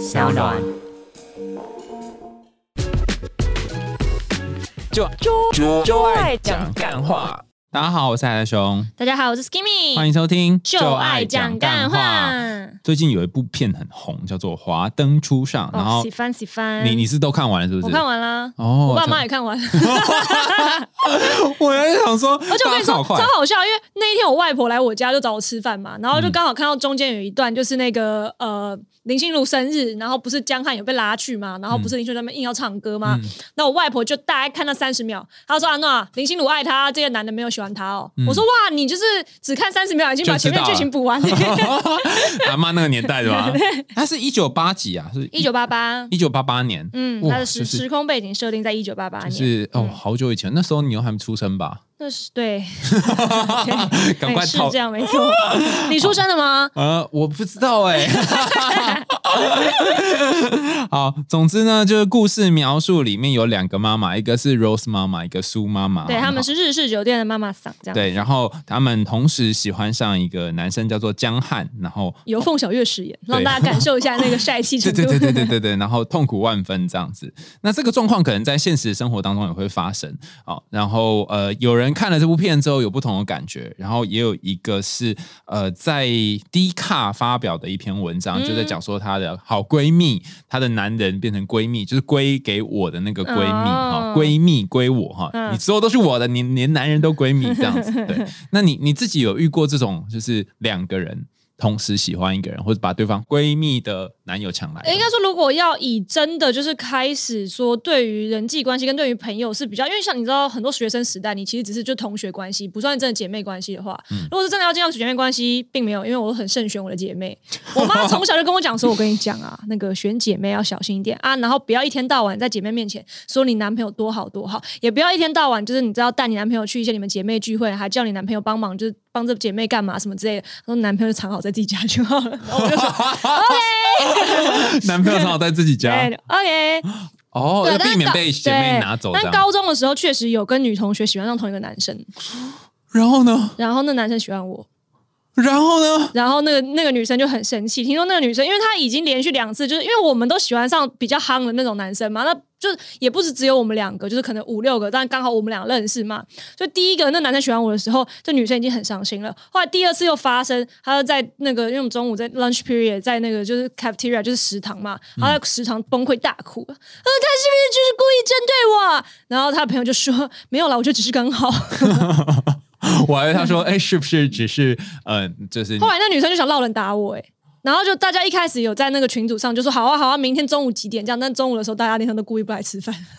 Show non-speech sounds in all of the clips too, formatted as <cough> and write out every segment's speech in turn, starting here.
小暖。就就就爱讲干话。大家好，我是海德熊，大家好，我是 Skimmy，欢迎收听就爱讲干话。最近有一部片很红，叫做《华灯初上》，然后喜欢喜欢，你你是都看完了是不是？我看完了，哦，我爸妈也看完。<laughs> 我也想说，<laughs> 而且我跟你说超好笑，因为那一天我外婆来我家就找我吃饭嘛，然后就刚好看到中间有一段，就是那个呃林心如生日，然后不是江汉有被拉去嘛，然后不是林心如他们硬要唱歌嘛？那我外婆就大概看到三十秒，她说啊，那林心如爱他，这个男的没有喜欢他哦。我说哇，你就是只看三十秒，已经把前面剧情补完了。<laughs> 阿妈那个年代的吧？<laughs> 他是一九八几啊？是一九八八，一九八八年。嗯，他的时时空背景设定在一九八八年，是哦，好久以前，那时候你又还没出生吧？那是 <laughs> 对，赶快是这样没错。你出生的吗？<laughs> 呃，我不知道哎。<laughs> 好，总之呢，就是故事描述里面有两个妈妈，一个是 Rose 妈妈，一个苏妈妈。对，他们是日式酒店的妈妈桑，这样。对，然后他们同时喜欢上一个男生，叫做江汉，然后由凤小岳饰演，让大家感受一下那个帅气程度。对对对对对对，然后痛苦万分这样子。那这个状况可能在现实生活当中也会发生。好，然后呃，有人看了这部片之后有不同的感觉，然后也有一个是呃，在 D 卡发表的一篇文章，就在讲说她的好闺蜜，她的男人变成闺蜜，就是归给我的那个闺蜜哈，闺蜜归我哈，你之后都是我的，你 <laughs> 连男人都闺蜜这样子。对，<laughs> 那你你自己有遇过这种，就是两个人？同时喜欢一个人，或者把对方闺蜜的男友抢来。应该说，如果要以真的就是开始说，对于人际关系跟对于朋友是比较，因为像你知道，很多学生时代，你其实只是就同学关系，不算真的姐妹关系的话，如果是真的要进到姐妹关系，并没有，因为我很慎选我的姐妹。我妈从小就跟我讲说，我跟你讲啊，那个选姐妹要小心一点啊，然后不要一天到晚在姐妹面前说你男朋友多好多好，也不要一天到晚就是你知道带你男朋友去一些你们姐妹聚会，还叫你男朋友帮忙，就是。帮这姐妹干嘛什么之类的，说男朋友藏好在自己家就好了。然后我就说 OK，<laughs> 男朋友藏好在自己家，OK。<gasps> 哦，要避免被姐妹拿走。但高中的时候确实有跟女同学喜欢上同一个男生，<gasps> 然后呢？<gasps> 然后那男生喜欢我。然后呢？然后那个那个女生就很生气。听说那个女生，因为她已经连续两次，就是因为我们都喜欢上比较夯的那种男生嘛，那就也不是只有我们两个，就是可能五六个，但刚好我们俩认识嘛。所以第一个那男生喜欢我的时候，这女生已经很伤心了。后来第二次又发生，她在那个因为我们中午在 lunch period，在那个就是 cafeteria 就是食堂嘛，她在食堂崩溃大哭，呃，他是不是就是故意针对我？然后他朋友就说没有了，我觉得只是刚好。<laughs> 我还以为他说：“哎，是不是只是呃，就是？”后来那女生就想闹人打我，哎，然后就大家一开始有在那个群组上就说：“好啊，好啊，明天中午几点这样？”但中午的时候，大家那天都故意不来吃饭，<laughs>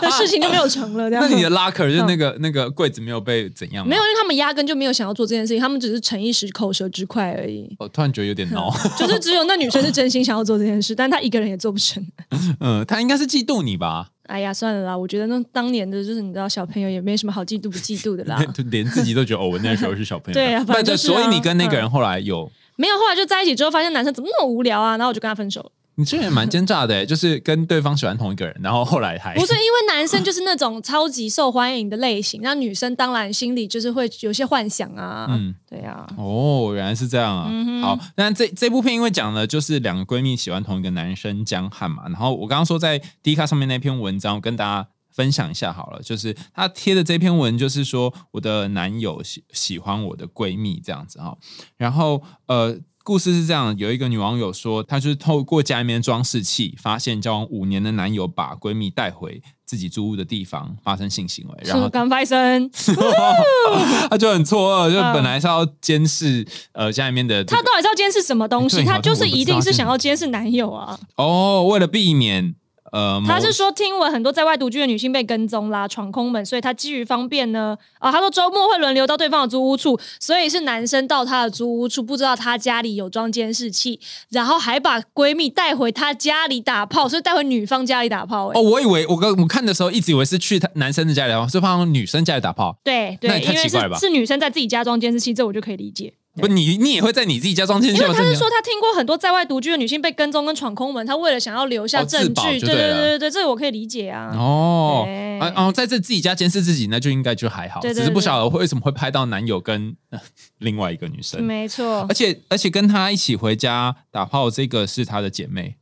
那事情就没有成了。这样，那你的 locker 就那个那个柜子没有被怎样？没有，因为他们压根就没有想要做这件事情，他们只是逞一时口舌之快而已。我突然觉得有点孬，<laughs> 就是只有那女生是真心想要做这件事，但她一个人也做不成。<laughs> 嗯，她应该是嫉妒你吧？哎呀，算了啦！我觉得那当年的就是你知道，小朋友也没什么好嫉妒不嫉妒的啦，连自己都觉得哦，我那时候是小朋友。对啊，反正所以你跟那个人后来有没有？后来就在一起之后，发现男生怎么那么无聊啊，然后我就跟他分手了。你这人蛮奸诈的，<laughs> 就是跟对方喜欢同一个人，然后后来还不是因为男生就是那种超级受欢迎的类型，那女生当然心里就是会有些幻想啊。嗯，对呀。哦，原来是这样啊。好，那这这部片因为讲的就是两个闺蜜喜欢同一个男生江汉嘛，然后我刚刚说在 D 卡上面那篇文章，我跟大家分享一下好了，就是她贴的这篇文就是说我的男友喜喜欢我的闺蜜这样子哈，然后呃。故事是这样，有一个女网友说，她就是透过家里面装饰器，发现交往五年的男友把闺蜜带回自己租屋的地方发生性行为，然后刚发生，<laughs> 她就很错愕，就本来是要监视呃家里面的，她到底是要监视什么东西？她就是一定是想要监视男友啊！哦，为了避免。呃，他是说听闻很多在外独居的女性被跟踪啦、闯空门，所以他基于方便呢，啊，他说周末会轮流到对方的租屋处，所以是男生到他的租屋处，不知道他家里有装监视器，然后还把闺蜜带回他家里打炮，所以带回女方家里打炮。哦，我以为我刚我看的时候一直以为是去他男生的家里打炮，是放女生家里打炮。对对，因为是是女生在自己家装监视器，这我就可以理解。不，你你也会在你自己家装监视器吗？因为他是说他听过很多在外独居的女性被跟踪跟闯空门，他为了想要留下哦自证据，对就对了。对对对，这个我可以理解啊。哦，对。啊哦，在这自己家监视自己，那就应该就还好，对对只是不晓得为什么会拍到男友跟、呃 <laughs> 另外一个女生，没错。而，且而且跟他一起回家打炮，这个是他的姐妹。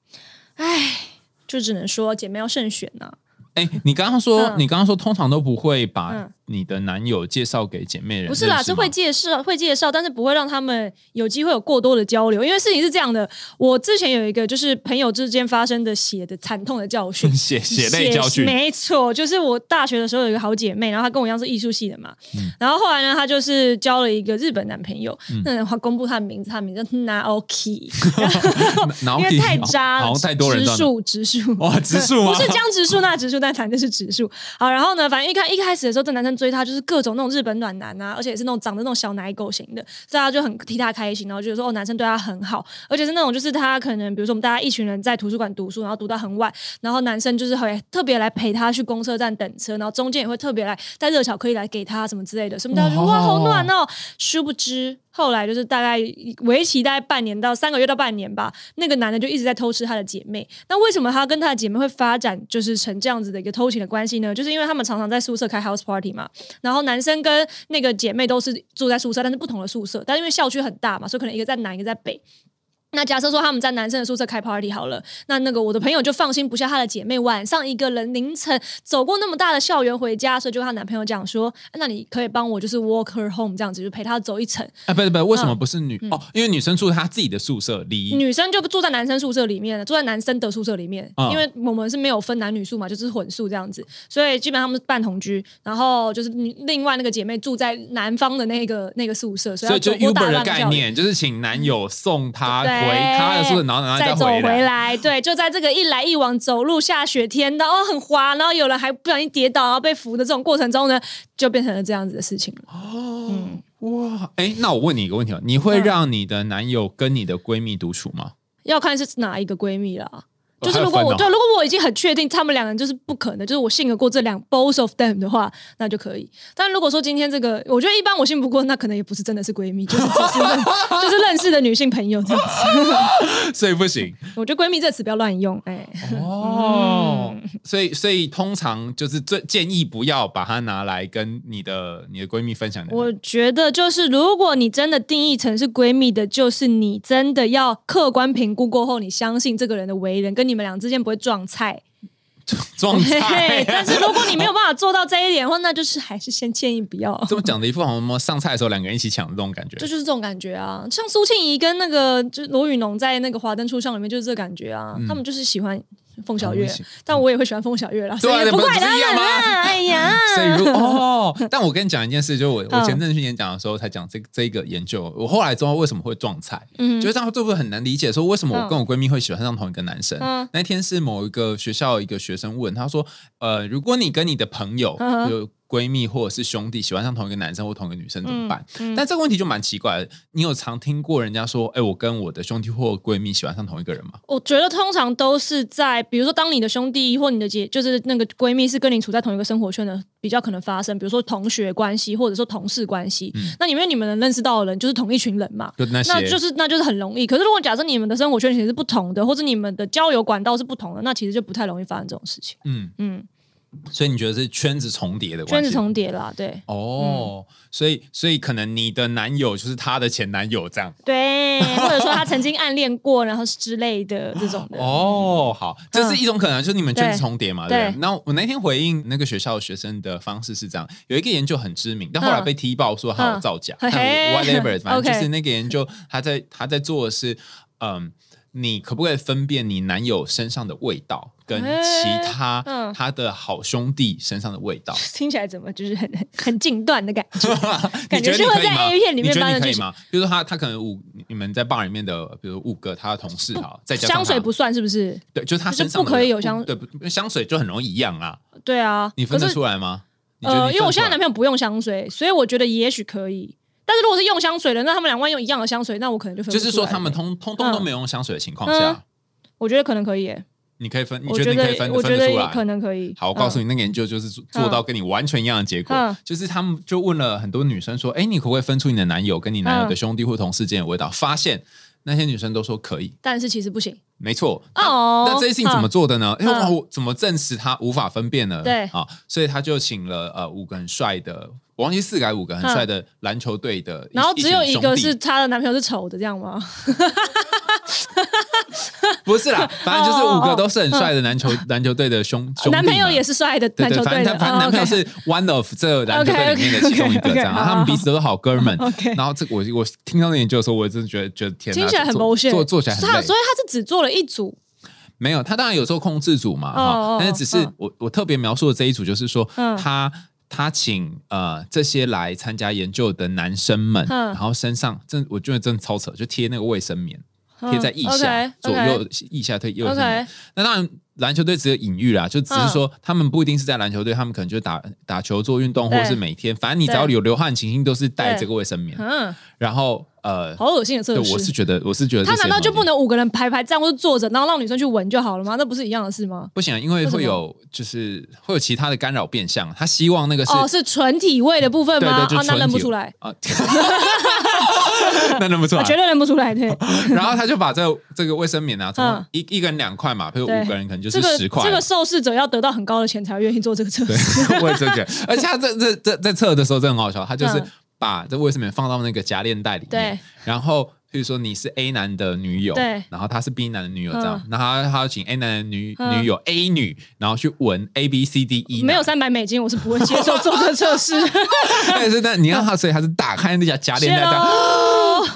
唉，就只能说姐妹要慎选呐、哎，你刚刚说，嗯。你刚刚说，通常都不会把嗯。你的男友介绍给姐妹人，不是啦，是会介绍，会介绍，但是不会让他们有机会有过多的交流，因为事情是这样的，我之前有一个就是朋友之间发生的血的惨痛的教训，<laughs> 血血泪教训，没错，就是我大学的时候有一个好姐妹，然后她跟我一样是艺术系的嘛，嗯。然后后来呢，她就是交了一个日本男朋友，那她公布她的名字，她的名字叫 Naoki，<laughs> 因为太渣了，好像太多人植树植树，哇，植树吗？不是江植树那植树，但反正是指数。好，然后呢，反正一开一开始的时候，这男生追她就是各种那种日本暖男啊，而且也是那种长得那种小奶狗型的，大家就很替她开心，然后觉得说哦，男生对她很好，而且是那种就是他可能比如说我们大家一群人在图书馆读书，然后读到很晚，然后男生就是会特别来陪她去公车站等车，然后中间也会特别来带热巧克力来给她什么之类的，什么大家就哇好暖 <laughs> 哦，殊不知。后来就是大概为期大概半年到三个月到半年吧，那个男的就一直在偷吃他的姐妹。那为什么他跟他的姐妹会发展就是成这样子的一个偷情的关系呢？就是因为他们常常在宿舍开 house party 嘛，然后男生跟那个姐妹都是住在宿舍，但是不同的宿舍，但因为校区很大嘛，所以可能一个在南，一个在北。那假设说他们在男生的宿舍开 party 好了，那那个我的朋友就放心不下她的姐妹，晚上一个人凌晨走过那么大的校园回家，所以就跟她男朋友讲说，啊那你可以帮我就是 walk her home 这样子，就陪她走一程。啊，不是不是，为什么嗯不是女？哦，因为女生住她自己的宿舍，离女生就住在男生宿舍里面，住在男生的宿舍里面，嗯因为我们是没有分男女宿嘛，就是混宿这样子，所以基本上他们是半同居。然后就是另外那个姐妹住在男方的那个那个宿舍，所以就 Uber 的。概念，就是请男友送她对回他的宿舍，然后然后再走回回。来，对，就在这个一来一往走路下雪天，然后很滑，然后有人还不小心跌倒，然后被扶的这种过程中呢，就变成了这样子的事情了。哦，哇，哎，那我问你一个问题哦，你会嗯让你的男友跟你的闺蜜独处吗？要看是哪一个闺蜜啦。哦就是如果我对，如果我已经很确定他们两个人就是不可能，就是我信得过这两 both of them 的话，那就可以。但如果说今天这个，我觉得一般我信不过，那可能也不是真的是闺蜜，就是只是认 <laughs> 就是认识的女性朋友这样子。<laughs> 所以不行我觉得闺蜜这个词不要乱用，哎、哦。所以所以通常就是最建议不要把它拿来跟你的你的闺蜜分享。我觉得就是，如果你真的定义成是闺蜜的，就是你真的要客观评估过后，你相信这个人的为人，跟你们俩之间不会撞菜。<laughs> 撞菜，但是如果你没有办法做到这一点的话，那就是还是先建议不要。这么讲的一副好像什么上菜的时候两个人一起抢的这种感觉这。就是这种感觉啊，像苏庆仪跟那个就是罗宇农在那个《华灯初上》里面就是这感觉啊，他们就是喜欢凤小岳。嗯他们喜，但我也会喜欢凤小岳啦，对啊不怪不是一样他们吗？啊，<laughs> 哎呀，所以如哦，但我跟你讲一件事，就是我我嗯前阵子去演讲的时候才讲这这一个研究，我后来知道为什么会撞菜，嗯。就是这样会不会很难理解，说为什么我跟我闺蜜会喜欢上同一个男生？嗯。那天是某一个学校一个学生问他说，呃，如果你跟你的朋友嗯。有闺蜜或者是兄弟喜欢上同一个男生或同一个女生怎么办？嗯但这个问题就蛮奇怪的，你有常听过人家说，哎，我跟我的兄弟或闺蜜喜欢上同一个人吗？我觉得通常都是在，比如说，当你的兄弟或你的姐，就是那个闺蜜是跟你处在同一个生活圈的，比较可能发生，比如说同学关系，或者说同事关系。那因为你们能认识到的人就是同一群人嘛，就那，那就是那就是很容易。可是如果假设你们的生活圈其实是不同的，或者你们的交友管道是不同的，那其实就不太容易发生这种事情。嗯，嗯，所以你觉得是圈子重叠的关系？圈子重叠啦，对哦，所以所以可能你的男友就是他的前男友这样。对，或者说他曾经暗恋过，然后是之类的这种的。哦，好，这是一种可能，就是你们圈子重叠嘛，对？那我那天回应那个学校学生的方式是这样，有一个研究很知名，但后来被踢爆说他有造假，whatever，反正就是那个研究他在他在做的是，嗯。你可不可以分辨你男友身上的味道跟其他嗯他的好兄弟身上的味道？<laughs> 听起来怎么就是很很 <laughs> 很近段的感觉？<laughs> 感觉是会在 A 片里面发生可以吗？比如说他他可能五你们在 bar 里面的，比如五个他的同事哈，再加上香水不算是不是？对，就是他就是身上的不可以有香对不香水就很容易一样啊，对啊，你分得出来吗？呃，因为我现在男朋友不用香水，所以我觉得也许可以。但是如果是用香水的，那他们两万用一样的香水，那我可能就分就是说他们了通通通都嗯没有用香水的情况嗯下，我觉得可能可以耶。你可以分，你我觉觉得你可以分我觉分得出来？可能可以。好，我告诉你，你，那个研究就是做做到跟你完全一样的结果，嗯就是他们就问了很多女生说：“哎，你可不可以分出你的男友跟你男友的嗯兄弟或同事间的味道？”发现那些女生都说可以，但是其实不行。没错。哦，那这些事情怎么做的呢？因为我怎么证实他无法分辨呢？对啊，所以他就请了呃五个很帅的，我忘记四个还是五个很帅的篮球队的，嗯然后只有一个是她的男朋友是丑的，这样吗？<laughs> 不是啦，反正就是五个都是很帅的篮球篮球队的兄兄弟男朋友也是帅的篮球队的，反正他反正哦男朋友是 one of 这篮球队里面的其中一个，这样他们彼此都是好哥们。然后这个我我听到那研究的时候，我真的觉得觉得天哪，听起来很做 bullshit，做做起来很累。他所以他是只做了一组，没有，他当然有做控制组嘛，哦哦哈，但是只是嗯。我我特别描述的这一组，就是说嗯。他。他请呃这些来参加研究的男生们，嗯然后身上真我觉得真的超扯，就贴那个卫生棉，贴在腋下、左右腋下推右卫生棉。OK，那当然，篮球队只有隐喻啦，就只是说他们不一定是在篮球队，他们可能就打打球、做运动，或者是每天，反正你只要有流汗情形，都是带对这个卫生棉。嗯，然后呃，好恶心的测对，试。我是觉得，我是觉得他难道就不能五个人排排站或者坐着，然后让女生去闻就好了吗？那不是一样的事吗？不行啊？因为会有就是会有其他的干扰变相，他希望那个是哦，是纯体味的部分吗？对对，就纯体认不出来，啊，<laughs> <laughs> 那认不出来，啊绝对认不出来。对，<laughs> 然后他就把这这个卫生棉啊，从嗯。一一个人两块嘛，比如对。五个人可能就是十块，这个受试者要得到很高的钱才愿意做这个测试。<laughs> 我也是觉得，而且他这这这在测的时候真的很好笑，他就是嗯。把这卫生棉放到那个夹链袋里面对，然后比如说你是 A 男的女友，对。然后他是 B 男的女友这样嗯，然后他他要请 A 男的女嗯。女友 A 女，然后去闻 A B C D E，没有三百美金，我是不会接受做这个测试。但是但你让他，所以他是打开那家夹链袋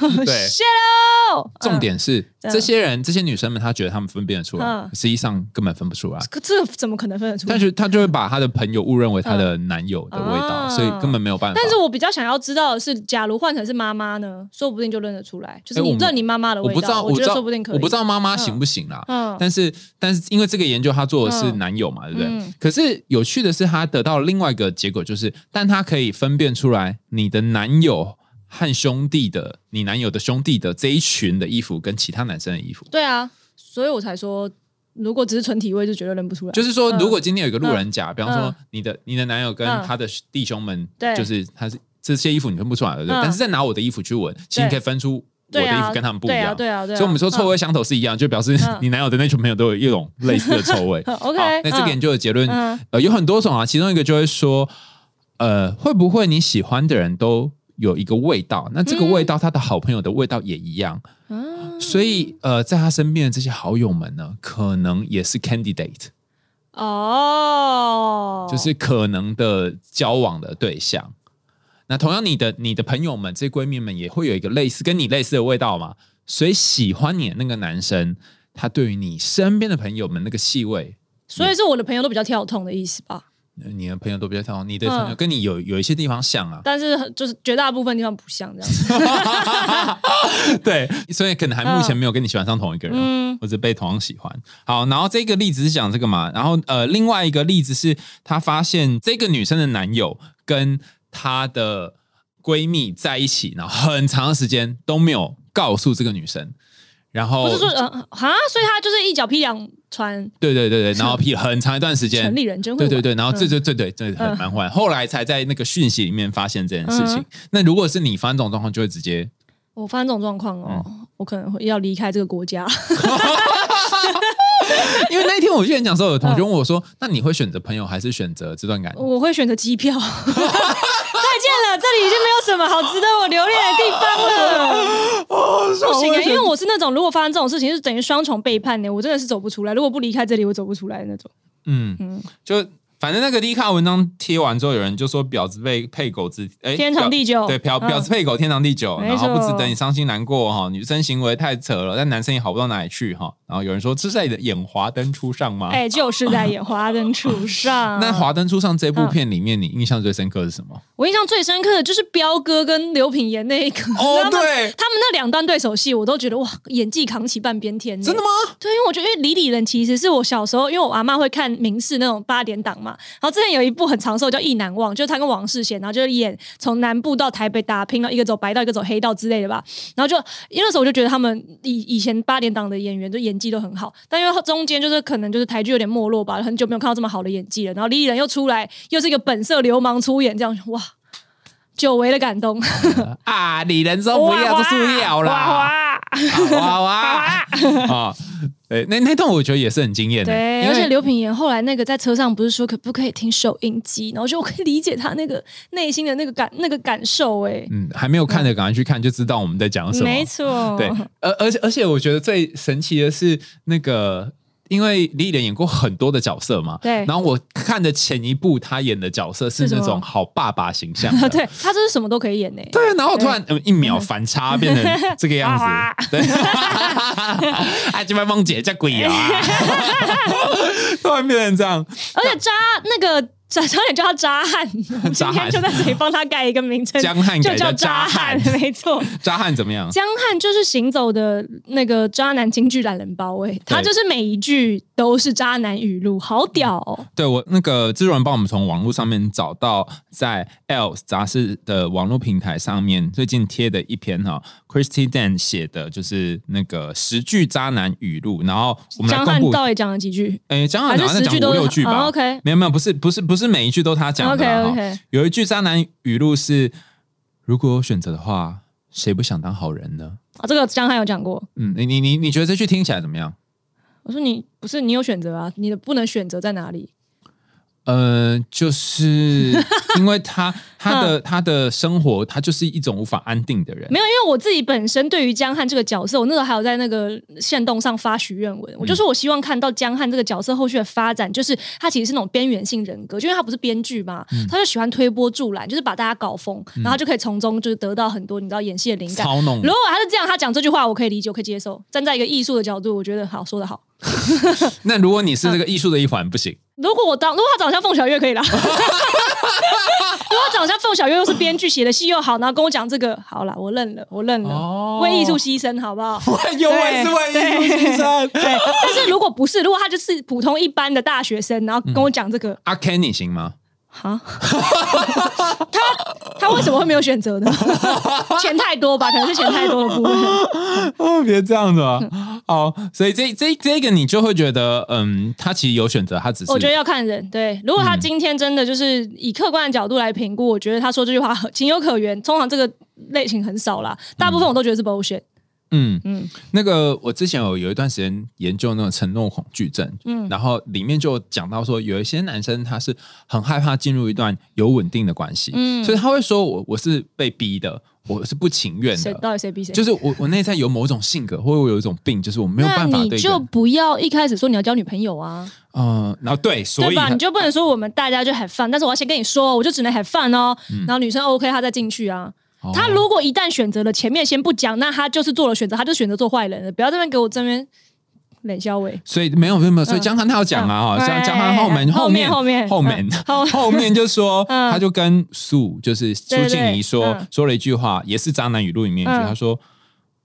<laughs> 对谢喽。<laughs> 重点是嗯这些人这些女生们，她觉得她们分辨得出来嗯，实际上根本分不出来。可这怎么可能分得出来但？是她就会把她的朋友误认为她的男友的味道，嗯所以根本没有办法。但是我比较想要知道的是，假如换成是妈妈呢，说不定就认得出来，就是你认你妈妈的味道，我不知道，我觉得说不定可以。我不知道妈妈行不行啦。嗯但是但是因为这个研究他做的是嗯男友嘛，对不对？嗯可是有趣的是，他得到另外一个结果，就是但他可以分辨出来你的男友和兄弟的，你男友的兄弟的这一群的衣服跟其他男生的衣服。对啊，所以我才说，如果只是纯体味，就绝对认不出来。就是说，嗯如果今天有一个路人甲，比方说嗯你的你的男友跟嗯他的弟兄们，对就是他是这些衣服你分不出来，对不对？嗯但是再拿我的衣服去闻，其实你可以分出我的衣服跟他们不一对啊，样。对啊，对啊。所以我们说臭味相投是一样，就表示嗯 <laughs> 你男友的那群朋友都有一种类似的臭味。嗯 <laughs> OK，好那这个嗯研究的结论嗯呃有很多种啊，其中一个就会说，呃，会不会你喜欢的人都有一个味道？那这个味道，他的好朋友的味道也一样，嗯所以呃，在他身边的这些好友们呢，可能也是 candidate，哦，就是可能的交往的对象。那同样，你的你的朋友们、这些闺蜜们也会有一个类似跟你类似的味道嘛？所以喜欢你的那个男生，他对于你身边的朋友们那个气味，所以是我的朋友都比较跳痛的意思吧？呃你的朋友都比较像，你的朋友嗯跟你有有一些地方像啊，但是就是绝大部分地方不像这样子。<laughs> 对，所以可能还目前没有跟你喜欢上同一个人，嗯或者被同样喜欢。好，然后这个例子是讲这个嘛，然后呃，另外一个例子是她发现这个女生的男友跟她的闺蜜在一起，然后很长时间都没有告诉这个女生，然后不是说呃哈，所以他就是一脚劈两船，对对对对，然后劈了很长一段时间城，里人真会玩对对对，然后这嗯对对对，真的很蛮坏。后来才在那个讯息里面发现这件事情嗯。那如果是你发生这种状况，就会直接我发生这种状况哦，嗯我可能会要离开这个国家。<laughs> 因为那一天我去演讲的时候，有同学问我说：“那你会选择朋友还是选择这段感情我会选择机票。<laughs> 再见了，这里已经没有什么好值得我留恋的地方了。？”哦，不行啊，因为我是那种如果发生这种事情，是等于双重背叛的，我真的是走不出来。如果不离开这里，我走不出来的那种。嗯嗯就反正那个低卡文章贴完之后，有人就说婊子被配狗子，哎，天长地久对，婊嗯婊子配狗，天长地久，没然后不值错得你伤心难过哈。女生行为太扯了，但男生也好不到哪里去哈。然后有人说这是在演华灯初上吗？哎、就是在演《华灯初上》。<laughs> 那《华灯初上》这部片里面，你印象最深刻是什么？我印象最深刻的就是彪哥跟刘品言那一个。哦对他们那两段对手戏，我都觉得哇，演技扛起半边天。真的？吗？对，因为我觉得，因为李李仁其实是我小时候，因为我阿妈会看明视那种八点档嘛，嘛。然后之前有一部很长寿叫《意难忘》，就是他跟王世贤，然后就是演从南部到台北打拼了，一个走白道，一个走黑道之类的吧。然后就因为那时候我就觉得他们以以前八点档的演员就演技都很好，但因为中间就是可能就是台剧有点没落吧，很久没有看到这么好的演技了。然后李李仁又出来，又是一个本色流氓出演，这样哇，久违的感动。<laughs> 啊，李仁说不要，这是要啦，哇哇哇啊！对，<laughs> 那那段我觉得也是很惊艳的，对，而且刘品言后来那个在车上不是说可不可以听收音机，然后就我可以理解他那个内心的那个感那个感受，哎，嗯，还没有看的赶快去看，就知道我们在讲什么。没错，对，而而且而且我觉得最神奇的是那个。因为李连演过很多的角色嘛，对。然后我看的前一部他演的角色是那种好爸爸形象的，<laughs> 对他这是什么都可以演呢，对，然后突然呃一秒反差变成这个样子 <laughs> 对，啊，<laughs> 这边梦姐叫鬼啊，突然变成这样，而且渣那个渣差点叫他渣汉，<laughs> 今渣汉天就在这里帮他盖一个名称，江汉就叫渣渣汉汉，<laughs> 没错。渣汉怎么样？江汉就是行走的那个渣男京剧懒人包哎，他就是每一句都是渣男语录，好屌哦！对我那个制作人帮我们从网络上面找到在 Else 杂志的网络平台上面最近贴的一篇哈，Christy Dan 写的就是那个十句渣男语录，然后我们江公布。汉到底讲了几句？诶，江汉还是好像讲五十句都六句吧、哦？OK 没有没有，不是不是不是每一句都他讲的啦 OK，OK 哈有一句渣男语录是：如果有选择的话，谁不想当好人呢？啊，这个江汉有讲过。嗯，你你你你觉得这句听起来怎么样？我说你不是你有选择啊，你的不能选择在哪里？呃，就是因为他他的他的生活，他就是一种无法安定的人。没有，因为我自己本身对于江汉这个角色，我那时候还有在那个线动上发许愿文，我就说我希望看到江汉这个角色后续的发展，就是他其实是那种边缘性人格，就因为他不是编剧嘛，他就喜欢推波助澜，就是把大家搞疯，然后就可以从中就是得到很多你知道演戏的灵感。操弄如果他是这样，他讲这句话，我可以理解，我可以接受。站在一个艺术的角度，我觉得好说的好。<laughs> 那如果你是这个艺术的一环，不行。<laughs> 如果我当，如果他长得像凤小岳可以啦。<laughs> 如果长得像凤小岳，又是编剧写的戏又好，然后跟我讲这个，好啦，我认了，我认了，哦为艺术牺牲，好不好？<laughs> 有为是为艺术牺牲。对，<laughs> 但是如果不是，如果他就是普通一般的大学生，然后跟我讲这个，阿 Ken 你行吗？哈，他他为什么会没有选择呢？<laughs> 钱太多吧，可能是钱太多的部分。<laughs> 哦，别这样子啊！好，所以这这这个你就会觉得，嗯，他其实有选择，他只是我觉得要看人，对。如果他嗯今天真的就是以客观的角度来评估，我觉得他说这句话情有可原。通常这个类型很少啦，大部分我都觉得是 bullshit。嗯嗯那个我之前有有一段时间研究那种承诺恐惧症，嗯然后里面就讲到说，有一些男生他是很害怕进入一段有稳定的关系，嗯所以他会说我我是被逼的，我是不情愿谁的。到底谁逼谁？就是我，我内在有某种性格，或者我有一种病，就是我没有那办法你就对一个人，不要一开始说你要交女朋友啊，嗯、然后对，所以对吧？你就不能说我们大家就 have fun，但是我要先跟你说，我就只能 have fun 哦。然后女生 OK，她再进去啊。他如果一旦选择了前面先不讲，那他就是做了选择，他就选择做坏人了。不要这边给我这边冷笑伟。所以没有没有没有，所以嗯江汉他要讲啊，哈，嗯江江汉后面后面面后面后面嗯后 <laughs> 后面就说，嗯他就跟苏就是苏静怡说嗯说了一句话，也是渣男语录里面一句，嗯他说：“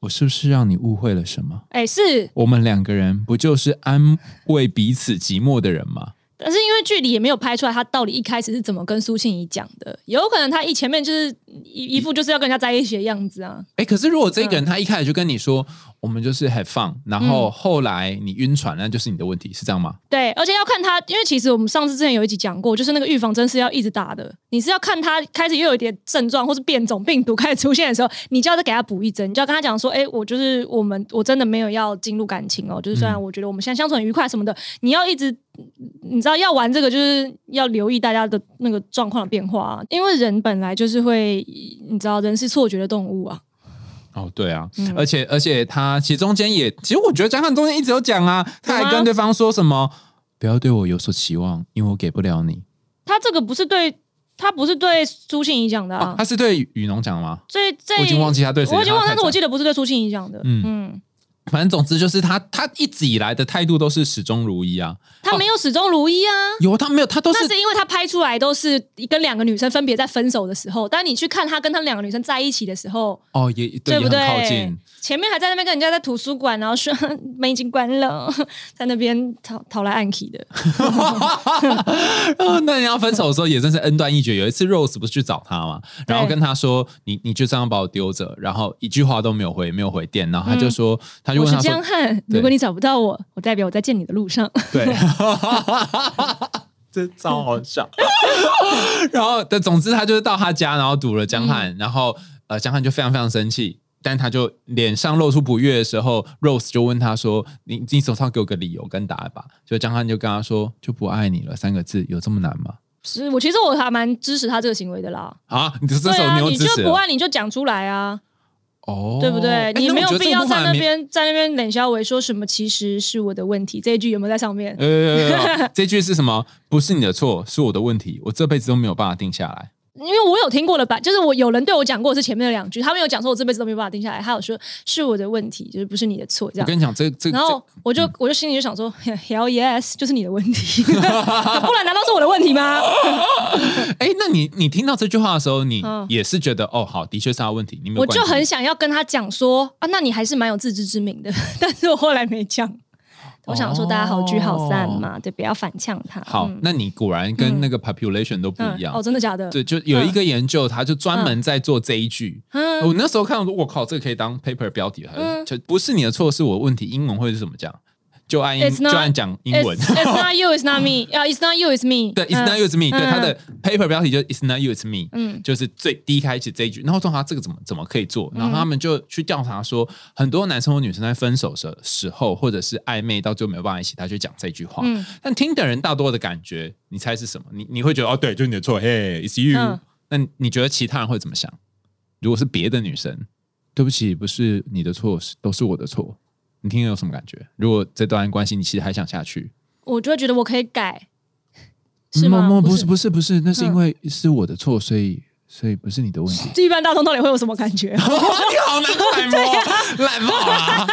我是不是让你误会了什么？哎，是，我们两个人不就是安慰彼此寂寞的人吗？”但是因为剧里也没有拍出来，他到底一开始是怎么跟苏庆怡讲的，有可能他一前面就是一一副就是要跟人家在一起的样子啊。哎，可是如果这个人他一开始就跟你说，我们就是 have fun，然后后来你晕船，那就是你的问题，是这样吗？对，而且要看他，因为其实我们上次之前有一集讲过，就是那个预防针是要一直打的。你是要看他开始又有一点症状或是变种病毒开始出现的时候，你就要再给他补一针，你就要跟他讲说，哎，我就是我们我真的没有要进入感情哦，就是虽然我觉得我们现在相处很愉快什么的，你要一直。你知道要玩这个，就是要留意大家的那个状况的变化、啊，因为人本来就是会，你知道，人是错觉的动物啊。哦，对啊，嗯。而且而且他其实中间也，其实我觉得江汉中间一直有讲啊，他还跟对方说什么，不要对我有所期望，因为我给不了你。他这个不是对，他不是对苏庆怡讲的哦啊，他是对雨农讲的吗？所以这我已经忘记他对谁，我已经忘，但是我得记得不是对苏庆怡讲的。嗯。嗯反正总之就是他他一直以来的态度都是始终如一啊。他没有始终如一啊。有他没有他都是那是因为他拍出来都是跟两个女生分别在分手的时候，但你去看他跟他两个女生在一起的时候，哦也对对不也很靠对近。？前面还在那边跟人家在图书馆，然后说门已经关了，在那边讨讨来暗 key 的。呃，<laughs> 那你要分手的时候也真是恩断义绝。有一次 Rose 不是去找他嘛，然后跟他说：“你你就这样把我丢着，然后一句话都没有回，没有回电。”然后他就说，他就我是问他说江汉，如果你找不到我，我代表我在见你的路上。：“对，<laughs> <laughs> 这超好笑。”然后，但总之他就是到他家，然后堵了江汉，然后呃，江汉就非常非常生气。但他就脸上露出不悦的时候，Rose 就问他说：“你你手上给我个理由跟答案吧。”就江汉就跟他说：“就不爱你了三个字，有这么难吗？”是我其实我还蛮支持他这个行为的啦。啊，你这手啊，时候你又你就支持不爱你就讲出来啊，哦，对不对？哎你没有必要在那。边在那边冷笑为说什么其实是我的问题，这一句有没有在上面？呃，<laughs> 这句是什么？不是你的错，是我的问题。我这辈子都没有办法定下来。因为我有听过的版，就是我有人对我讲过是前面的两句，他没有讲说我这辈子都没有办法定下来，他有说是我的问题，就是不是你的错这样。我跟你讲，这这然后我就我就心里就想说，<laughs> Hell yes，就是你的问题，<laughs> 不然难道是我的问题吗？<laughs> 哎，那你你听到这句话的时候，你嗯也是觉得哦，好，的确是他的问题，你没有我就很想要跟他讲说啊，那你还是蛮有自知之明的，但是我后来没讲。我想说大家好聚好散嘛，对，不要反呛他。好嗯。那你果然跟那个 population 都不一样。哦，真的假的？对，就有一个研究，他就专门在做这一句。嗯我那时候看到说，我靠，这个可以当 paper 标题，嗯就不是你的错，是我的问题。英文会是怎么讲？就按英 not- 就按讲英文。it's not you, it's not me. <laughs> 啊、it's not you, it's me. 对，It's not you, it's me。对，嗯他的 paper 标题就是 It's not you, it's me。嗯就是最第一开始这一句，然后说他这个怎么怎么可以做，然后他们就去调查说，很多男生或女生在分手的时候，或者是暧昧到最后没有办法一起，他就讲这句话。嗯但听的人大多的感觉，你猜是什么？你你会觉得哦，对，就是你的错，嘿，It's you。嗯那你觉得其他人会怎么想？如果是别的女生，对不起，不是你的错，是都是我的错。你听了有什么感觉？如果这段关系你其实还想下去，我就会觉得我可以改，是吗？不不是不是不是，那是因嗯为是我的错，所以所以不是你的问题。<laughs> 一般大众到底会有什么感觉？<laughs> 你好难揣摩，<laughs> 烂爆啊！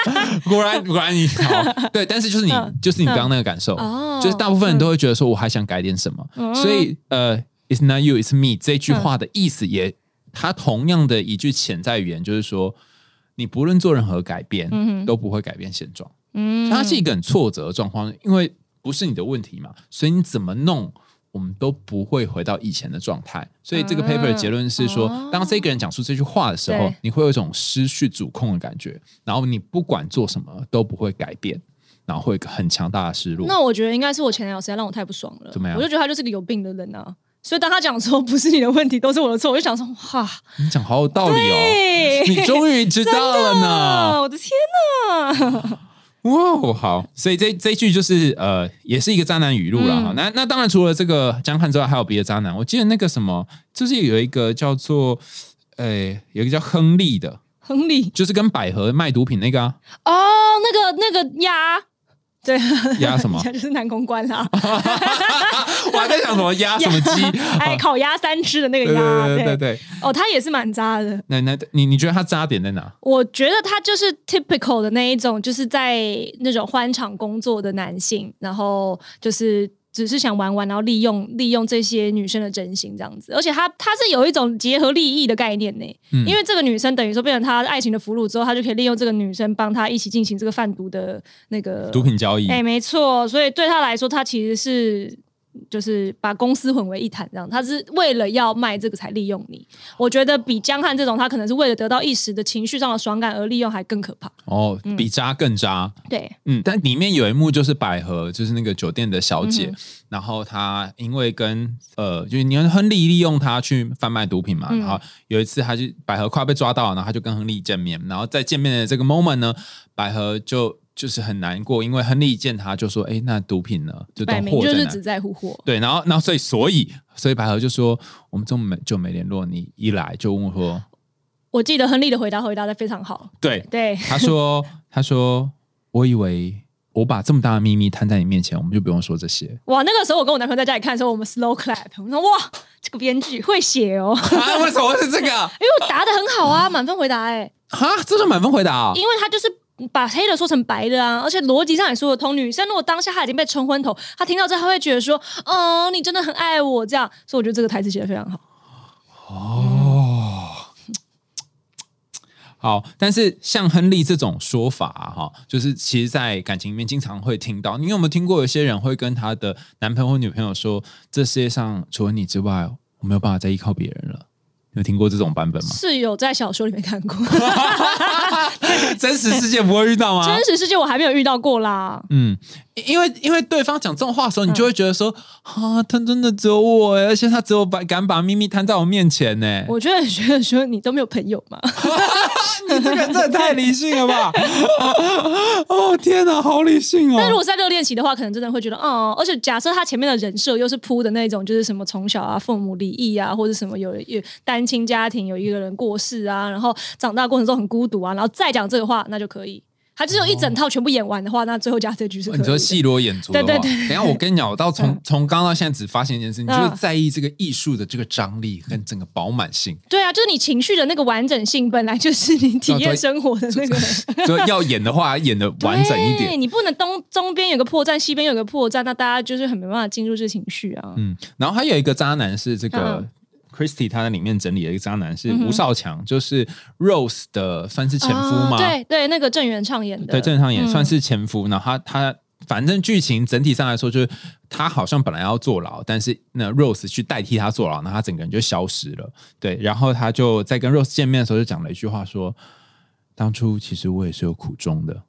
果然果然你好，对，但是就是你嗯就是你刚刚那个感受，哦就是大部分人都会觉得说我还想改点什么，嗯所以呃，It's not you, it's me 这句话的意思也，它同样的一句潜在语言就是说，你不论做任何改变，嗯都不会改变现状。嗯它是一个很挫折的状况，因为不是你的问题嘛，所以你怎么弄，我们都不会回到以前的状态。所以这个 paper 的结论是说，哦当这个人讲出这句话的时候，你会有一种失去主控的感觉，然后你不管做什么都不会改变，然后会很强大的失落。那我觉得应该是我前男友实在让我太不爽了，怎么样我就觉得他就是个有病的人啊。所以当他讲说不是你的问题，都是我的错，我就想说，哇，你讲好有道理哦，你终于知道了呢。啊，我的天哪！<laughs> 哇哦，好，所以这这一句就是呃，也是一个渣男语录了哈。嗯那那当然，除了这个江汉之外，还有别的渣男。我记得那个什么，就是有一个叫做呃，有一个叫亨利的，亨利就是跟百合卖毒品那个啊，哦，那个那个鸭，<laughs> 对，鸭什么？<laughs> 就是男公关啦，<laughs> 我还在想什么鸭什么鸡？哎，烤鸭三吃的那个对鸭，对对对对。哦，他也是蛮渣的。那那你你觉得他渣点在哪？我觉得他就是 typical 的那一种，就是在那种欢场工作的男性，然后就是只是想玩玩，然后利用利用这些女生的真心这样子。而且他他是有一种结合利益的概念呢，因为这个女生等于说变成他爱情的俘虏之后，他就可以利用这个女生帮他一起进行这个贩毒的那个毒品交易？哎、没错，所以对他来说，他其实是就是把公司混为一谈，这样。他是为了要卖这个才利用你。我觉得比江汉这种，他可能是为了得到一时的情绪上的爽感而利用还更可怕。哦，比渣更渣。对，嗯，但里面有一幕就是百合，就是那个酒店的小姐，嗯然后她因为跟呃，就是你亨利利用她去贩卖毒品嘛，嗯然后有一次她就百合快被抓到了，然后她就跟亨利见面，然后在见面的这个 moment 呢，百合就就是很难过，因为亨利见他就说，哎，那毒品呢，就都摆明货就是只在乎货。对，然后，然后，所以，所以，所以百合就说，我们这么没就没联络，你一来就问我说，我记得亨利的回答回答的非常好。对，对，<laughs> 他说，他说，我以为我把这么大的秘密摊在你面前，我们就不用说这些。哇，那个时候我跟我男朋友在家里看的时候，我们 slow clap，我们说哇，这个编剧会写哦，<laughs> 啊，为什么是这个？<laughs> 因为我答的很好啊，满分回答哎、啊，这是满分回答啊、因为他就是把黑的说成白的啊，而且逻辑上也说得通。女生如果当下她已经被冲昏头，她听到这，她会觉得说，哦，你真的很爱我这样。所以我觉得这个台词写的非常好。哦，好，但是像亨利这种说法哈，就是其实，在感情里面经常会听到。你有没有听过有些人会跟他的男朋友或女朋友说，这世界上除了你之外，我没有办法再依靠别人了？有听过这种版本吗？是有在小说里面看过，<laughs> 真实世界不会遇到吗？真实世界我还没有遇到过啦。嗯，因为因为对方讲这种话的时候，你就会觉得说啊，他真的只有我，而且他只有把敢把秘密摊在我面前呢。我觉得觉得说你都没有朋友吗？<laughs> 你这个真的太理性了吧！<laughs> 哦天哪，好理性哦！但如果在热恋期的话，可能真的会觉得哦，而且假设他前面的人设又是铺的那种，就是什么从小啊父母离异啊，或者什么有有单亲家庭有一个人过世啊，然后长大过程中很孤独啊，然后再讲这个话，那就可以。他只有一整套全部演完的话，那最后加这句是。你说戏罗演出的话，对对对。等下我跟你讲，我到从从刚到现在只发现一件事，你就是在意这个艺术的这个张力跟整个饱满性。对啊，就是你情绪的那个完整性，本来就是你体验生活的那个。<laughs> 就要演的话，演的完整一点。你不能东中边有个破绽，西边有个破绽，那大家就是很没办法进入这情绪啊。嗯，然后还有一个渣男是这个。Christy 他在里面整理了一个渣男是吴少强，就是 Rose 的算是前夫吗？对对，那个郑元畅演的，对郑元畅演算是前夫。然后他他反正剧情整体上来说，就是他好像本来要坐牢，但是那 Rose 去代替他坐牢，那他整个人就消失了。对，然后他就在跟 Rose 见面的时候就讲了一句话，说：“当初其实我也是有苦衷的。”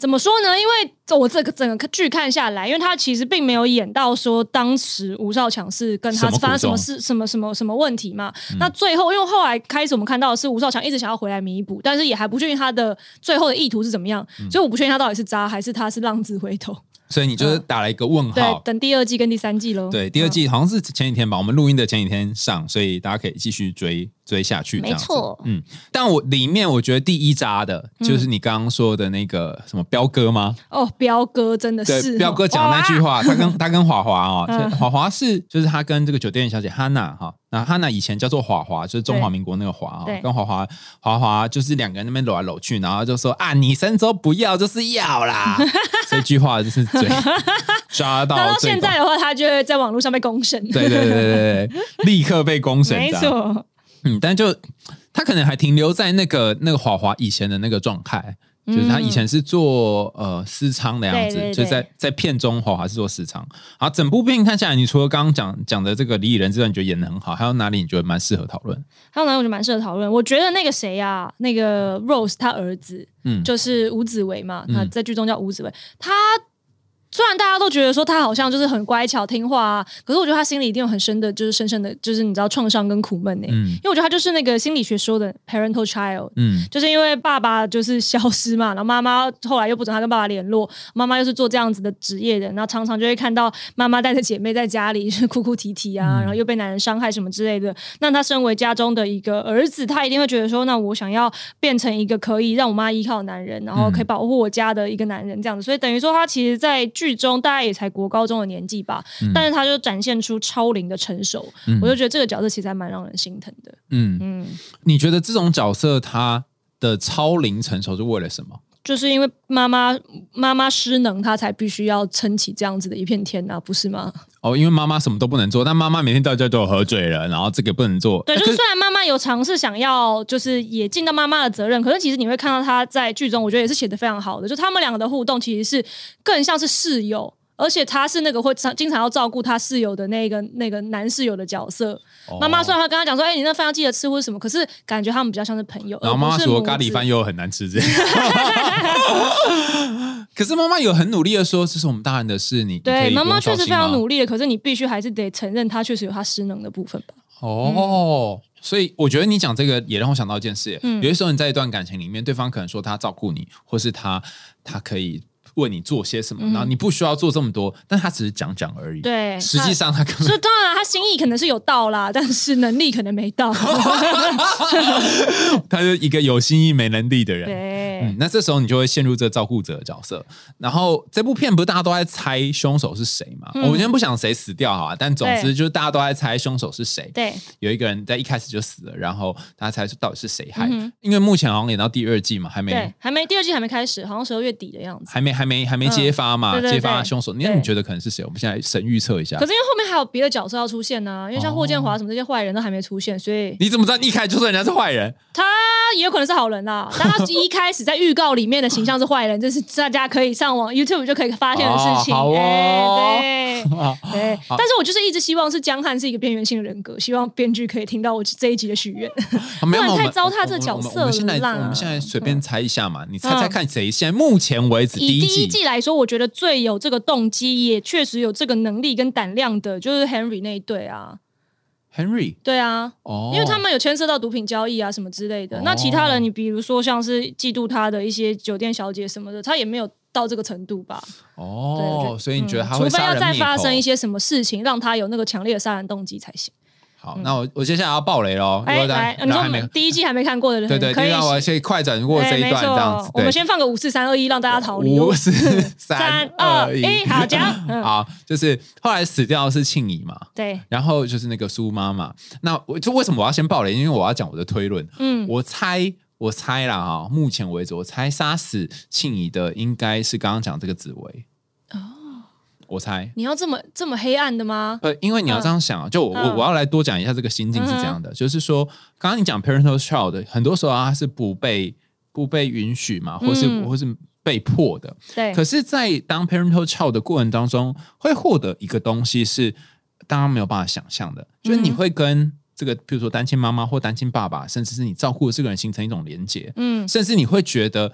怎么说呢？因为我这个整个剧看下来，因为他其实并没有演到说当时吴少强是跟他发生什么事、什么什么什么问题嘛。那最后，因为后来开始我们看到的是吴少强一直想要回来弥补，但是也还不确定他的最后的意图是怎么样，所以我不确定他到底是渣还是他是浪子回头。所以你就是打了一个问号，对，等第二季跟第三季喽。对，第二季好像是前几天吧，我们录音的前几天上，所以大家可以继续追追下去。没错，嗯，但我里面我觉得第一扎的就是你刚刚说的那个什么彪哥吗？哦，彪哥真的是彪哥讲那句话，他跟他跟华华哦，华华是就是他跟这个酒店小姐汉娜哈。那哈娜以前叫做华华，就是中华民国那个华啊，跟华华华华就是两个人那边搂来搂去，然后就说啊，你生之后不要就是要啦，<laughs> 这句话就是最 <laughs> 抓到。到现在的话，他就会在网络上被公审。对对对对对，立刻被公审。没错，嗯，但就他可能还停留在那个那个华华以前的那个状态。就是他以前是做呃私仓的样子，就在在片中华华是做私仓。好，整部片看下来，你除了刚刚讲讲的这个李以仁这段，你觉得演的很好，还有哪里你觉得蛮适合讨论？还有哪里我觉得蛮适合讨论？我觉得那个谁呀，那个 Rose 他儿子，嗯，就是吴子维嘛，他在剧中叫吴子维，他。虽然大家都觉得说他好像就是很乖巧听话啊，可是我觉得他心里一定有很深的，就是深深的，就是你知道创伤跟苦闷呢。嗯，因为我觉得他就是那个心理学说的 parental child，嗯，就是因为爸爸就是消失嘛，然后妈妈后来又不准他跟爸爸联络，妈妈又是做这样子的职业的，然后常常就会看到妈妈带着姐妹在家里哭哭啼啼啊，然后又被男人伤害什么之类的。那他身为家中的一个儿子，他一定会觉得说，那我想要变成一个可以让我妈依靠的男人，然后可以保护我家的一个男人这样子。所以等于说，他其实，在剧中大概也才国高中的年纪吧，但是他就展现出超龄的成熟，我就觉得这个角色其实还蛮让人心疼的。嗯嗯，你觉得这种角色他的超龄成熟是为了什么？就是因为妈妈妈妈失能，他才必须要撑起这样子的一片天啊，不是吗？哦，因为妈妈什么都不能做，但妈妈每天到家都有喝醉了，然后这个不能做。对，就是虽然妈妈有尝试想要，就是也尽到妈妈的责任，可是其实你会看到她在剧中，我觉得也是写的非常好的，就他们两个的互动其实是更像是室友。而且他是那个会常经常要照顾他室友的那个那个男室友的角色。妈妈虽然他跟他讲说：“哎，你那饭要记得吃或者什么。”可是感觉他们比较像是朋友。然后妈妈说：“咖喱饭又很难吃。”这样。<laughs> 可是妈妈有很努力的说：“这是我们大人的事，你对妈妈确实非常努力的。可是你必须还是得承认，他确实有他失能的部分吧。”哦，所以我觉得你讲这个也让我想到一件事。有些时候你在一段感情里面，对方可能说他照顾你，或是他他可以。为你做些什么？然后你不需要做这么多，但他只是讲讲而已。对，实际上他可能……所以当然，他心意可能是有到啦，但是能力可能没到。<laughs> 他是一个有心意没能力的人。对。对，嗯，那这时候你就会陷入这个照顾者的角色。然后这部片不是大家都在猜凶手是谁嘛？嗯我今天不想谁死掉好啊，但总之就是大家都在猜凶手是谁。对，有一个人在一开始就死了，然后大家猜出到底是谁害的。嗯因为目前好像演到第二季嘛，还没，还没第二季还没开始，好像十二月底的样子。还没还没还没揭发嘛，嗯对对揭发凶手。那对你觉得可能是谁？我们现在神预测一下可。是因为后面还有别的角色要出现呢、因为像霍建华什么这些坏人都还没出现，所以你怎么知道一开始就说人家是坏人？他也有可能是好人啦。但他一开始在预告里面的形象是坏人，这是大家可以上网 YouTube 就可以发现的事情。哦好哦哎对 <laughs> <laughs> 但是我就是一直希望是江汉是一个边缘性的人格，希望编剧可以听到我这一集的许愿。<laughs> 啊没有，不然太糟蹋这角色我们现在了我们现在随便猜一下嘛，你猜嗯猜看谁现在目前为止以第一季季来说，我觉得最有这个动机，也确实有这个能力跟胆量的，就是 Henry 那一对啊。Henry 对啊，哦，因为他们有牵涉到毒品交易啊什么之类的。哦那其他人，你比如说像是嫉妒他的一些酒店小姐什么的，他也没有到这个程度吧？哦，所以你觉得嗯他会除非要再发生一些什么事情，让他有那个强烈的杀人动机才行。好，那我我接下来要爆雷喽。如哎，来，你说第一季还没看过的人，对对，可以我先快转过这一段这样子，。我们先放个五四三二一，让大家逃离。五四三三二一，好讲。<laughs> 嗯，好，就是后来死掉的是庆怡嘛，对，然后就是那个苏妈妈。那我就为什么我要先爆雷？因为我要讲我的推论。嗯，我猜，我猜啦哈，目前为止，我猜杀死庆怡的应该是刚刚讲这个紫薇。哦，我猜。你要这么这么黑暗的吗？呃，因为你要这样想啊，就我我嗯。我要来多讲一下这个心境是这样的，就是说，刚刚你讲 parental child，很多时候啊它是不被不被允许嘛，或是、嗯或是被迫的。对，可是，在当 parental child 的过程当中，会获得一个东西是大家没有办法想象的，就是你嗯会跟这个，比如说单亲妈妈或单亲爸爸，甚至是你照顾的这个人形成一种连结，嗯，甚至你会觉得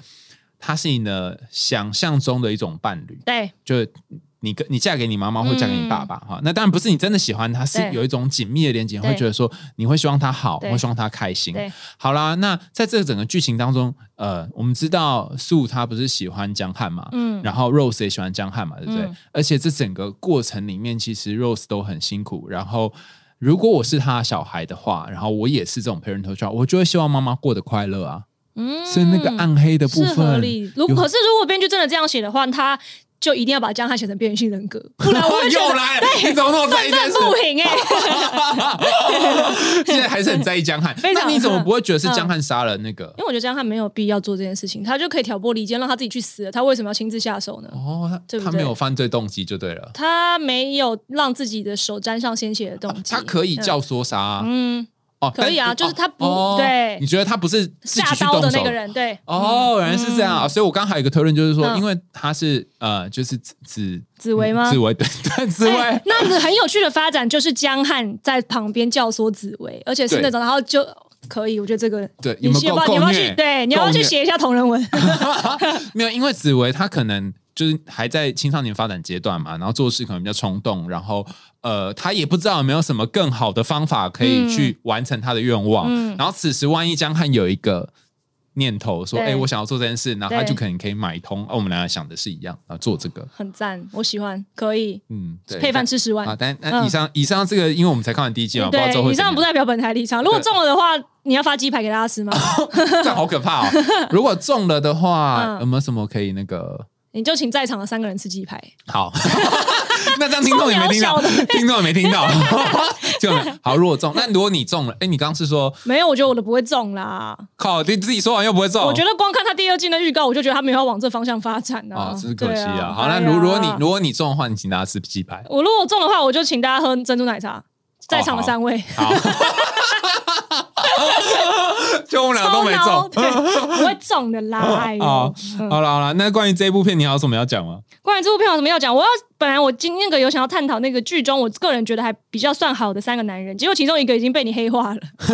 他是你的想象中的一种伴侣，对，就是你跟你嫁给你妈妈或嫁给你爸爸哈、那当然不是你真的喜欢他，是有一种紧密的连接，会觉得说你会希望他好，对会希望他开心。好啦，那在这个整个剧情当中，呃，我们知道素他不是喜欢江汉嘛，嗯，然后 Rose 也喜欢江汉嘛，对不对？嗯而且这整个过程里面，其实 Rose 都很辛苦。然后，如果我是他的小孩的话，然后我也是这种 parental child，我就会希望妈妈过得快乐啊。嗯所以那个暗黑的部分，如有可是如果编剧真的这样写的话，他就一定要把江汉写成边缘性人格，<laughs> 不然我又得来，你怎么那么在意这件事？不平哎、<laughs> 现在还是很在意江汉，<laughs> 那你怎么不会觉得是江汉杀了那个？因为我觉得江汉没有必要做这件事情，他就可以挑拨离间，让他自己去死了。他为什么要亲自下手呢？哦，他对对他没有犯罪动机就对了，他没有让自己的手沾上鲜血的动机。他可以教唆杀啊嗯，哦，可以啊就是他不哦对你觉得他不是下刀的那个？人，对，哦，原来是这样啊！所以我刚刚还有一个推论，就是说，嗯因为他是呃，就是紫紫紫薇吗紫薇对对，紫薇哎那很有趣的发展就是江汉在旁边教唆紫薇，而且是那种，然后就可以，我觉得这个对，你要不够够虐？要你要去对，你要不要去写一下同人文？<laughs> 没有，因为紫薇她可能就是还在青少年发展阶段嘛，然后做事可能比较冲动，然后呃，他也不知道有没有什么更好的方法可以去完成他的愿望。嗯然后此时万一江汉有一个念头说，对哎、我想要做这件事，然后他就可能可以买通，哦，我们两个想的是一样，然后做这个，<laughs> 很赞，我喜欢，可以嗯，对，配饭吃十万啊。。但但嗯以上、以上这个，因为我们才看完第一季嘛，不知道最后对，会怎样以上不代表本台立场。如果中了的话，你要发鸡排给大家吃吗？<laughs> 这样好可怕哦。如果中了的话，<laughs> 嗯有没有什么可以那个？你就请在场的三个人吃鸡排。好，<laughs> 那这样听众也没听到听众也没听到，<laughs> 就好。如果中，<laughs> 那如果你中了，哎，你刚刚是说没有，我觉得我的不会中啦。靠，你自己说完又不会中，我觉得光看他第二季的预告，我就觉得他没有要往这方向发展啊，啊，真是可惜对啊。好，那如如果你如果你中的话，你请大家吃鸡排。我如果中的话，我就请大家喝珍珠奶茶。在场的三位，好，<laughs> 就我们两个都没中。对，不会中的啦。哎呦好，嗯好了好了，那关于这一部片，你还有什么要讲吗？关于这部片有什么要讲？我要本来我今那个有想要探讨那个剧中，我个人觉得还比较算好的三个男人，结果其中一个已经被你黑化了。<laughs>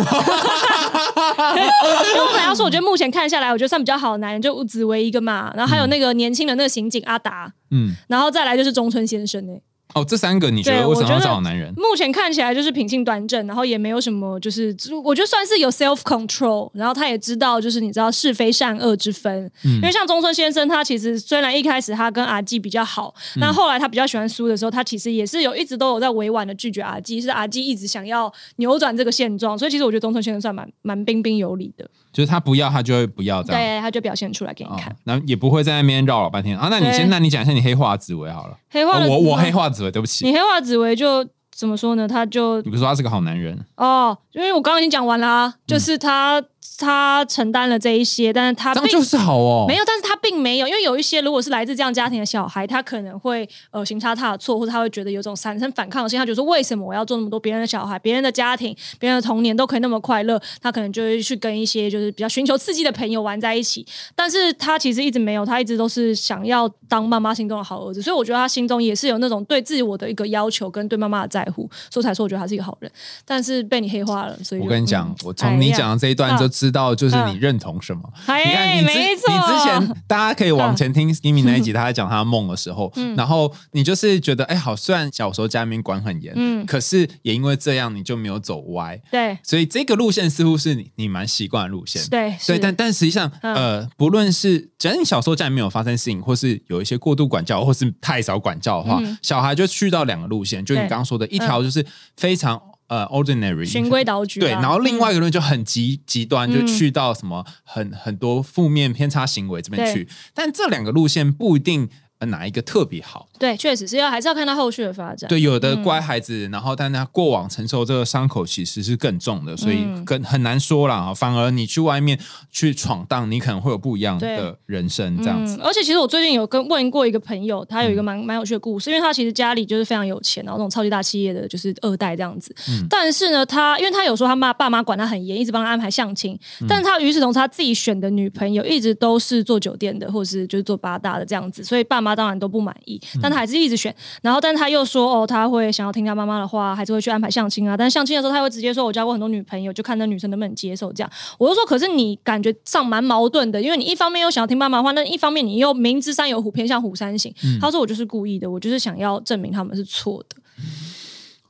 因为我本来要说，我觉得目前看下来，我觉得算比较好的男人就紫薇一个嘛，然后还有那个年轻的那个刑警阿达，嗯，然后再来就是中村先生呢、哦，这三个你觉得为什么要找男人？目前看起来就是品性端正，然后也没有什么，就是我觉得算是有 self control，然后他也知道就是你知道是非善恶之分。嗯因为像中村先生，他其实虽然一开始他跟阿纪比较好，嗯但后来他比较喜欢苏的时候，他其实也是有一直都有在委婉的拒绝阿纪，是阿纪一直想要扭转这个现状，所以其实我觉得中村先生算蛮蛮彬彬有礼的，就是他不要，他就会不要这样。对，他就表现出来给你哦看。，然后也不会在那边绕老半天啊。那你先，那你讲一下你黑化紫薇好了。黑化我我黑，化紫薇，对不起。你黑化紫薇就怎么说呢？他就你不是说他是个好男人？哦，因为我刚刚已经讲完啦、啊就是他、他承担了这一些，但是他并这样就是好哦。没有，但是他并没有，因为有一些如果是来自这样家庭的小孩，他可能会呃行差踏错，或者他会觉得有种产生反抗性，他觉得说为什么我要做那么多？别人的小孩、别人的家庭、别人的童年都可以那么快乐，他可能就会去跟一些就是比较寻求刺激的朋友玩在一起。但是他其实一直没有，他一直都是想要当妈妈心中的好儿子，所以我觉得他心中也是有那种对自我的一个要求跟对妈妈的在乎，所以才说我觉得他是一个好人。但是被你黑化了，所以我跟你讲嗯，我从你讲的这一段就知道，就是你认同什么。哎你看，你之没错，你之前大家可以往前听 <laughs> Skimmy 那一集，他在讲他的梦的时候，嗯。然后你就是觉得，哎，好，虽然小时候家里面管很严，嗯。可是也因为这样，你就没有走歪，对。所以这个路线似乎是你你蛮习惯的路线。对对，是。但但实际上，嗯。呃，不论是只要你小时候家里面有发生事情，或是有一些过度管教，或是太少管教的话，嗯。小孩就去到两个路线，就你刚刚说的，一条就是非常、呃 ordinary 循规蹈矩啊、对，然后另外一个论就很极极端，就嗯去到什么很很多负面偏差行为这边去。但这两个路线不一定呃哪一个特别好。对，确实是要还是要看他后续的发展。对，有的嗯乖孩子，然后但他过往承受这个伤口其实是更重的，所以嗯更很难说啦。啊反而你去外面去闯荡，你可能会有不一样的人生这样子。嗯。而且其实我最近有跟问过一个朋友，他有嗯一个蛮蛮有趣的故事，因为他其实家里就是非常有钱，然后那种超级大企业的就是二代这样子。嗯但是呢，他因为他有说他妈爸妈管他很严，一直帮他安排相亲，嗯但是他与此同时他自己选的女朋友一直都是做酒店的，或者是就是做八大的这样子，所以爸妈当然都不满意，嗯但他还是一直选。然后，但他又说哦，他会想要听他妈妈的话，还是会去安排相亲啊。但是相亲的时候，他会直接说我交过很多女朋友，就看那女生能不能接受这样。我就说，可是你感觉上蛮矛盾的，因为你一方面又想要听妈妈的话，那一方面你又明知山有虎，偏向虎山行。他说我就是故意的，我就是想要证明他们是错的。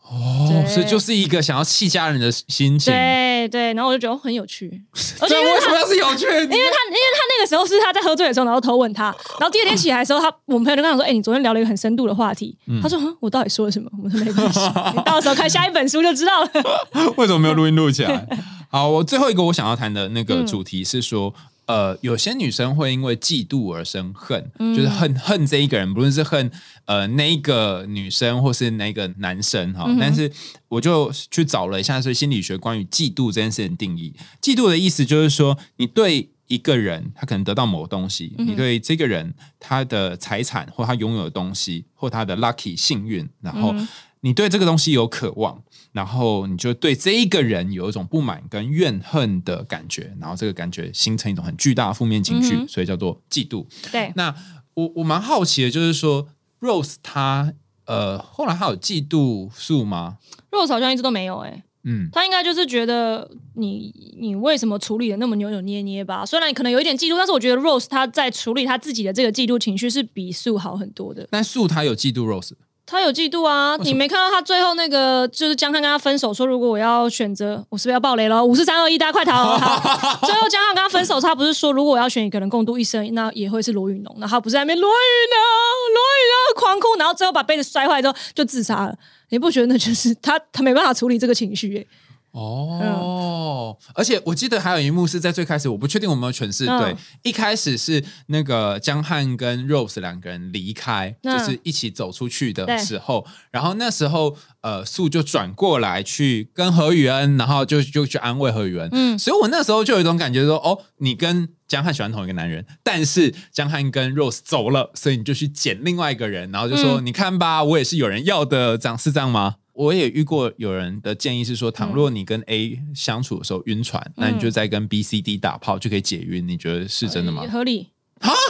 哦，所以就是一个想要气家人的心情。对对，然后我就觉得、哦、很有趣，<laughs> 而且这为什么要是有趣？因为他，因为他那个时候是他在喝醉的时候，然后偷吻他，<laughs> 然后第二天起来的时候，他我们朋友就跟他说：“哎、你昨天聊了一个很深度的话题。他说：“嗯，我到底说了什么？”我说：“没关系，你到时候看下一本书就知道了。为什么没有录音录起来？<laughs> 好，我最后一个我想要谈的那个主题是说。呃，有些女生会因为嫉妒而生恨，就是恨恨这一个人，不论是恨呃那一个女生或是那个男生哈。但是我就去找了一下，所以心理学关于嫉妒这件事情的定义。嫉妒的意思就是说，你对一个人他可能得到某个东西，你对这个人他的财产或他拥有的东西或他的 lucky 幸运，然后你对这个东西有渴望，然后你就对这一个人有一种不满跟怨恨的感觉，然后这个感觉形成一种很巨大的负面情绪，嗯所以叫做嫉妒。”对，那我我蛮好奇的，就是说 Rose 她呃后来她有嫉妒素吗？Rose 好像一直都没有哎、嗯，他应该就是觉得你你为什么处理的那么扭扭捏捏吧？虽然你可能有一点嫉妒，但是我觉得 Rose 他在处理他自己的这个嫉妒情绪是比素好很多的。但素她有嫉妒 Rose，他有嫉妒啊！你没看到他最后那个，就是江汉跟他分手，说如果我要选择，我是不是要爆雷了？五四三二一，大家快逃！<laughs> 好最后江汉跟他分手，他不是说如果我要选一个人共度一生，那也会是罗宇农，然后他不是在那边罗宇农，罗宇农狂哭，然后最后把杯子摔坏之后就自杀了。你不觉得那就是他他没办法处理这个情绪、欸？哦，而且我记得还有一幕是在最开始，我不确定我有没有诠释嗯对。一开始是那个江汉跟 Rose 两个人离开，嗯就是一起走出去的时候，然后那时候呃素就转过来去跟何宇恩，然后就就去安慰何宇恩。嗯所以我那时候就有一种感觉说，哦，你跟江汉喜欢同一个男人，但是江汉跟 Rose 走了，所以你就去捡另外一个人，然后就说，嗯你看吧，我也是有人要的，这样是这样吗？我也遇过有人的建议是说，倘若你跟 A 相处的时候晕船，那你就在跟 B、C、D 打炮就可以解晕，你觉得是真的吗？合理。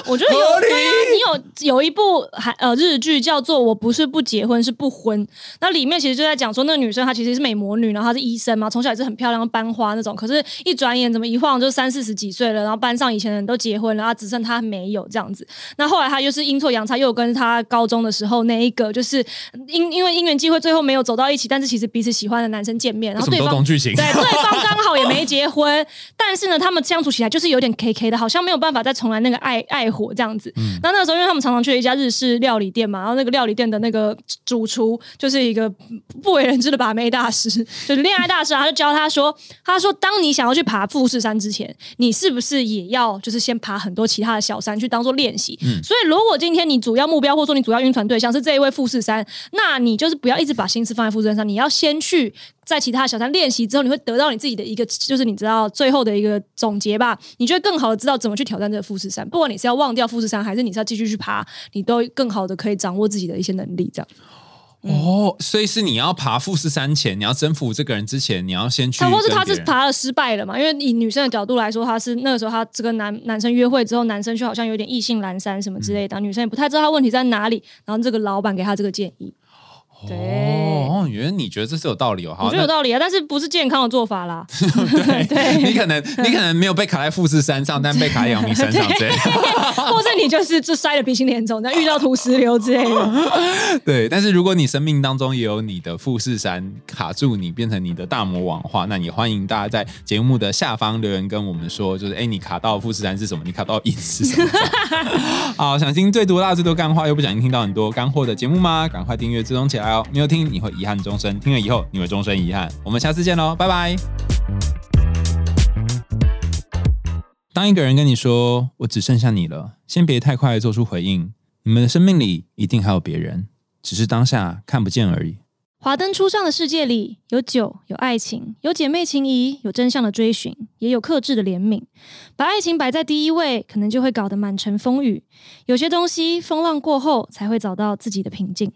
我觉得有对啊，你有有一部还呃日剧叫做《我不是不结婚是不婚》，那里面其实就在讲说那个女生她其实是美魔女，然后她是医生嘛，从小也是很漂亮班花那种，可是一转眼怎么一晃就三四十几岁了，然后班上以前的人都结婚了，然后只剩她没有这样子。那后来她又是阴错阳差，又跟她高中的时候那一个就是因 <laughs> 因为因缘际会最后没有走到一起，但是其实彼此喜欢的男生见面，然后对方剧情，对，对方刚好也没结婚，但是呢，他们相处起来就是有点 K K 的，好像没有办法再重来那个爱爱火这样子。那那个时候，因为他们常常去了一家日式料理店嘛，然后那个料理店的那个主厨就是一个不为人知的把妹大师，<laughs> 就是恋爱大师啊，他就教他说，他说，当你想要去爬富士山之前，你是不是也要就是先爬很多其他的小山去当做练习？所以，如果今天你主要目标或者说你主要晕船对象是这一位富士山，那你就是不要一直把心思放在富士山上，你要先去在其他小山练习之后，你会得到你自己的一个，就是你知道最后的一个总结吧。你就会更好的知道怎么去挑战这个富士山。不管你是要忘掉富士山，还是你是要继续去爬，你都更好的可以掌握自己的一些能力。这样，哦，所以是你要爬富士山前，你要征服这个人之前，你要先去他。或是他是爬了失败了嘛？因为以女生的角度来说，他是那个时候他这个男男生约会之后，男生就好像有点意兴阑珊什么之类的，女生也不太知道他问题在哪里。然后这个老板给他这个建议，对。哦，原来你觉得这是有道理哦。好，我觉得有道理啊，但是不是健康的做法啦。<laughs> 对对你可能你可能没有被卡在富士山上，但被卡在阳明山上之类的。<laughs> 或者你就是就摔得鼻青脸肿，那遇到土石流之类的。<laughs> 对，但是如果你生命当中也有你的富士山卡住你，变成你的大魔王的话，那你欢迎大家在节目的下方留言跟我们说，就是哎，你卡到富士山是什么？你卡到影是什么？好，想听最毒辣、最多干话，又不小心听到很多干货的节目吗？赶快订阅追踪起来哦！没有听你会遗憾终身，听了以后你会终身遗憾。我们下次见喽，拜拜。当一个人跟你说“我只剩下你了”，先别太快做出回应。你们的生命里一定还有别人，只是当下看不见而已。华灯初上的世界里，有酒，有爱情，有姐妹情谊，有真相的追寻，也有克制的怜悯。把爱情摆在第一位，可能就会搞得满城风雨。有些东西风浪过后，才会找到自己的平静。